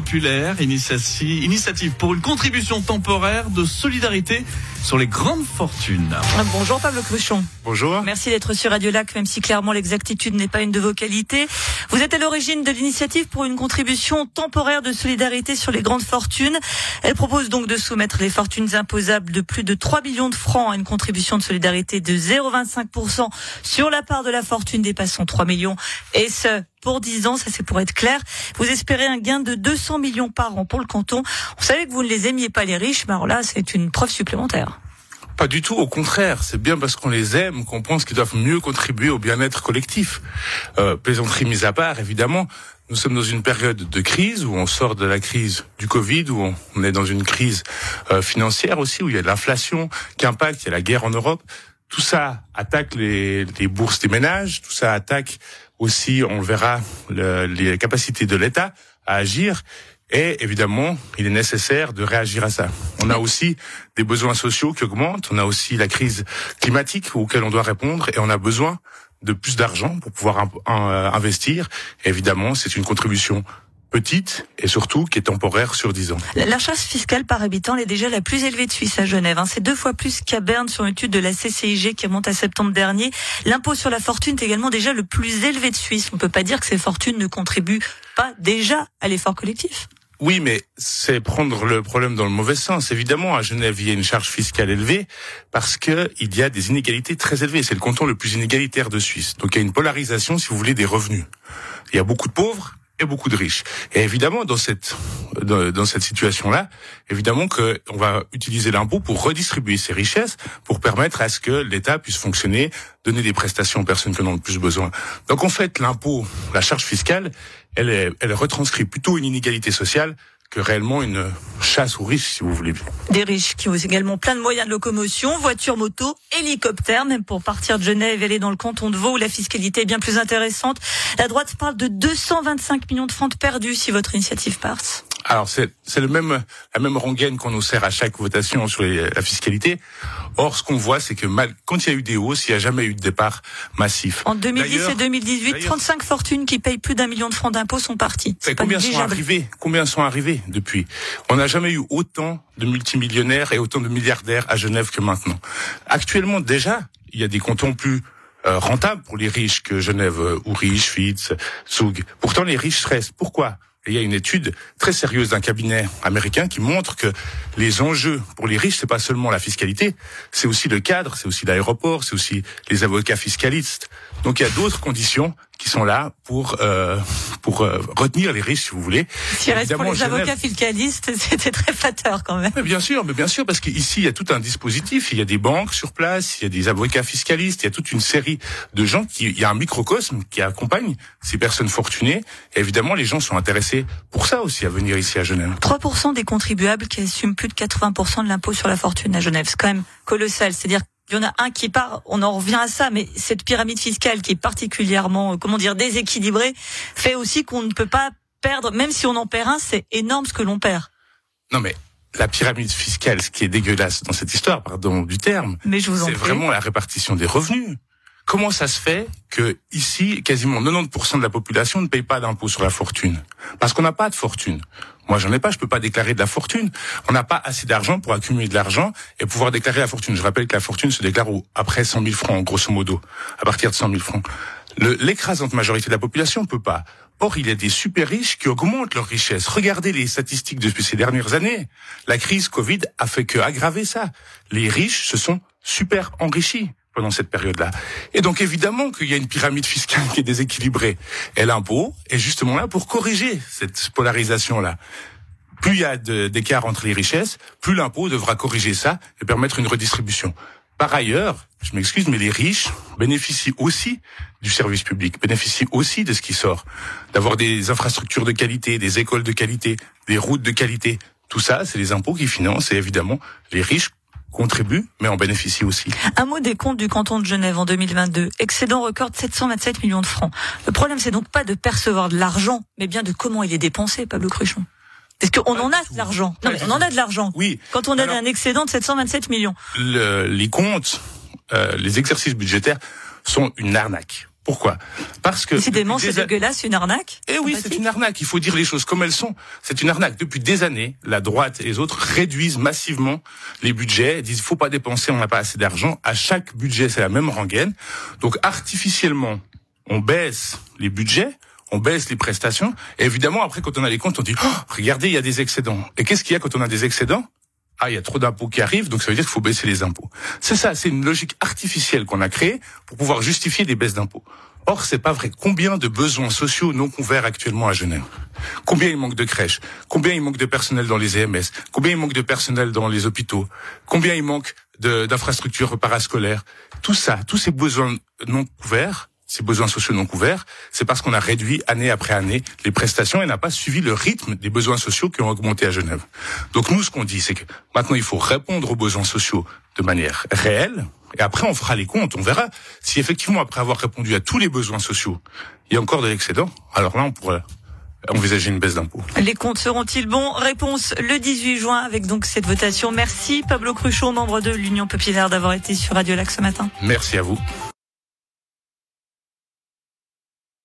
populaire, initiative, pour une contribution temporaire de solidarité sur les grandes fortunes. Bonjour Pablo Cruchon. Bonjour. Merci d'être sur Radio Lac, même si clairement l'exactitude n'est pas une de vos qualités. Vous êtes à l'origine de l'initiative pour une contribution temporaire de solidarité sur les grandes fortunes. Elle propose donc de soumettre les fortunes imposables de plus de 3 millions de francs à une contribution de solidarité de 0,25% sur la part de la fortune dépassant 3 millions. Et ce, pour 10 ans, ça c'est pour être clair. Vous espérez un gain de 200 millions par an pour le canton. Vous savez que vous ne les aimiez pas les riches, mais alors là c'est une preuve supplémentaire. Pas du tout, au contraire. C'est bien parce qu'on les aime qu'on pense qu'ils doivent mieux contribuer au bien-être collectif. Euh, plaisanterie mise à part, évidemment. Nous sommes dans une période de crise où on sort de la crise du Covid, où on est dans une crise euh, financière aussi, où il y a de l'inflation qui impacte, il y a la guerre en Europe. Tout ça attaque les, bourses des ménages, tout ça attaque aussi, on le verra, le, les capacités de l'État à agir. Et évidemment, il est nécessaire de réagir à ça. On a aussi des besoins sociaux qui augmentent, on a aussi la crise climatique auquel on doit répondre et on a besoin de plus d'argent pour pouvoir euh, investir. Et évidemment, c'est une contribution petite et surtout qui est temporaire sur 10 ans. La charge fiscale par habitant est déjà la plus élevée de Suisse à Genève. Hein. C'est deux fois plus qu'à Berne sur une étude de la CCIG qui remonte à septembre dernier. L'impôt sur la fortune est également déjà le plus élevé de Suisse. On ne peut pas dire que ces fortunes ne contribuent pas déjà à l'effort collectif. Oui, mais c'est prendre le problème dans le mauvais sens. Évidemment, à Genève, il y a une charge fiscale élevée parce que il y a des inégalités très élevées. C'est le canton le plus inégalitaire de Suisse. Donc il y a une polarisation, si vous voulez, des revenus. Il y a beaucoup de pauvres et beaucoup de riches. Et évidemment, dans cette dans, cette situation-là, évidemment que on va utiliser l'impôt pour redistribuer ces richesses, pour permettre à ce que l'État puisse fonctionner, donner des prestations aux personnes qui en ont le plus besoin. Donc en fait, l'impôt, la charge fiscale, elle, elle retranscrit plutôt une inégalité sociale que réellement une chasse aux riches, si vous voulez. Des riches qui ont également plein de moyens de locomotion, voitures, motos, hélicoptères, même pour partir de Genève et aller dans le canton de Vaud où la fiscalité est bien plus intéressante. La droite parle de 225 millions de francs perdus si votre initiative passe. Alors c'est c'est le même la même rengaine qu'on nous sert à chaque votation sur la fiscalité. Or ce qu'on voit c'est que mal, quand il y a eu des hausses, il n'y a jamais eu de départ massif. En 2010 et 2018, 35 fortunes qui payent plus d'un million de francs d'impôts sont parties. Combien sont arrivés Combien sont arrivés depuis? On n'a jamais eu autant de multimillionnaires et autant de milliardaires à Genève que maintenant. Actuellement déjà, il y a des cantons plus euh, rentables pour les riches que Genève, euh, Ourich, Fitz, Zug. Pourtant les riches restent. Pourquoi? Il y a une étude très sérieuse d'un cabinet américain qui montre que les enjeux pour les riches, c'est pas seulement la fiscalité, c'est aussi le cadre, c'est aussi l'aéroport, c'est aussi les avocats fiscalistes. Donc il y a d'autres conditions qui sont là pour euh, pour euh, retenir les risques, si vous voulez. Si reste pour les avocats fiscalistes, c'était très flatteur quand même. Mais bien sûr, mais bien sûr, parce qu'ici il y a tout un dispositif. Il y a des banques sur place, il y a des avocats fiscalistes, il y a toute une série de gens qui, il y a un microcosme qui accompagne ces personnes fortunées. Et évidemment, les gens sont intéressés pour ça aussi à venir ici à Genève. 3% des contribuables qui assument plus de 80% de l'impôt sur la fortune à Genève, c'est quand même colossal. C'est-à-dire il y en a un qui part, on en revient à ça, mais cette pyramide fiscale qui est particulièrement, euh, comment dire, déséquilibrée, fait aussi qu'on ne peut pas perdre, même si on en perd un, c'est énorme ce que l'on perd. Non mais la pyramide fiscale, ce qui est dégueulasse dans cette histoire, pardon du terme, c'est vraiment la répartition des revenus. Comment ça se fait que ici, quasiment 90% de la population ne paye pas d'impôt sur la fortune? Parce qu'on n'a pas de fortune. Moi, j'en ai pas, je peux pas déclarer de la fortune. On n'a pas assez d'argent pour accumuler de l'argent et pouvoir déclarer la fortune. Je rappelle que la fortune se déclare après 100 000 francs, grosso modo, à partir de 100 000 francs. L'écrasante majorité de la population ne peut pas. Or, il y a des super riches qui augmentent leur richesse. Regardez les statistiques depuis ces dernières années. La crise Covid a fait que aggraver ça. Les riches se sont super enrichis pendant cette période-là. Et donc évidemment qu'il y a une pyramide fiscale qui est déséquilibrée. Et l'impôt est justement là pour corriger cette polarisation-là. Plus il y a d'écart entre les richesses, plus l'impôt devra corriger ça et permettre une redistribution. Par ailleurs, je m'excuse, mais les riches bénéficient aussi du service public, bénéficient aussi de ce qui sort, d'avoir des infrastructures de qualité, des écoles de qualité, des routes de qualité. Tout ça, c'est les impôts qui financent et évidemment, les riches contribue, mais en bénéficie aussi. Un mot des comptes du canton de Genève en 2022. Excédent record de 727 millions de francs. Le problème, c'est donc pas de percevoir de l'argent, mais bien de comment il est dépensé, Pablo Cruchon. Parce qu'on en a de l'argent. Non, mais on en a de l'argent. Oui. Quand on a un excédent de 727 millions. Le, les comptes, euh, les exercices budgétaires sont une arnaque. Pourquoi? Parce que décidément c'est dégueulasse, une arnaque. Eh oui, c'est une arnaque. Il faut dire les choses comme elles sont. C'est une arnaque. Depuis des années, la droite et les autres réduisent massivement les budgets. Ils disent faut pas dépenser, on n'a pas assez d'argent. À chaque budget, c'est la même rengaine. Donc artificiellement, on baisse les budgets on baisse les prestations. Et évidemment, après, quand on a les comptes, on dit, oh, regardez, il y a des excédents. Et qu'est-ce qu'il y a quand on a des excédents? Ah, il y a trop d'impôts qui arrivent, donc ça veut dire qu'il faut baisser les impôts. C'est ça, c'est une logique artificielle qu'on a créée pour pouvoir justifier des baisses d'impôts. Or, c'est pas vrai. Combien de besoins sociaux non couverts actuellement à Genève? Combien il manque de crèches? Combien il manque de personnel dans les EMS Combien il manque de personnel dans les hôpitaux? Combien il manque d'infrastructures parascolaires? Tout ça, tous ces besoins non couverts, ces besoins sociaux non couverts, c'est parce qu'on a réduit année après année les prestations et n'a pas suivi le rythme des besoins sociaux qui ont augmenté à Genève. Donc nous, ce qu'on dit, c'est que maintenant, il faut répondre aux besoins sociaux de manière réelle, et après, on fera les comptes, on verra si effectivement, après avoir répondu à tous les besoins sociaux, il y a encore de l'excédent. Alors là, on pourrait envisager une baisse d'impôts. Les comptes seront-ils bons? Réponse le 18 juin avec donc cette votation. Merci Pablo Cruchot, membre de l'Union Populaire, d'avoir été sur Radio Lac ce matin. Merci à vous.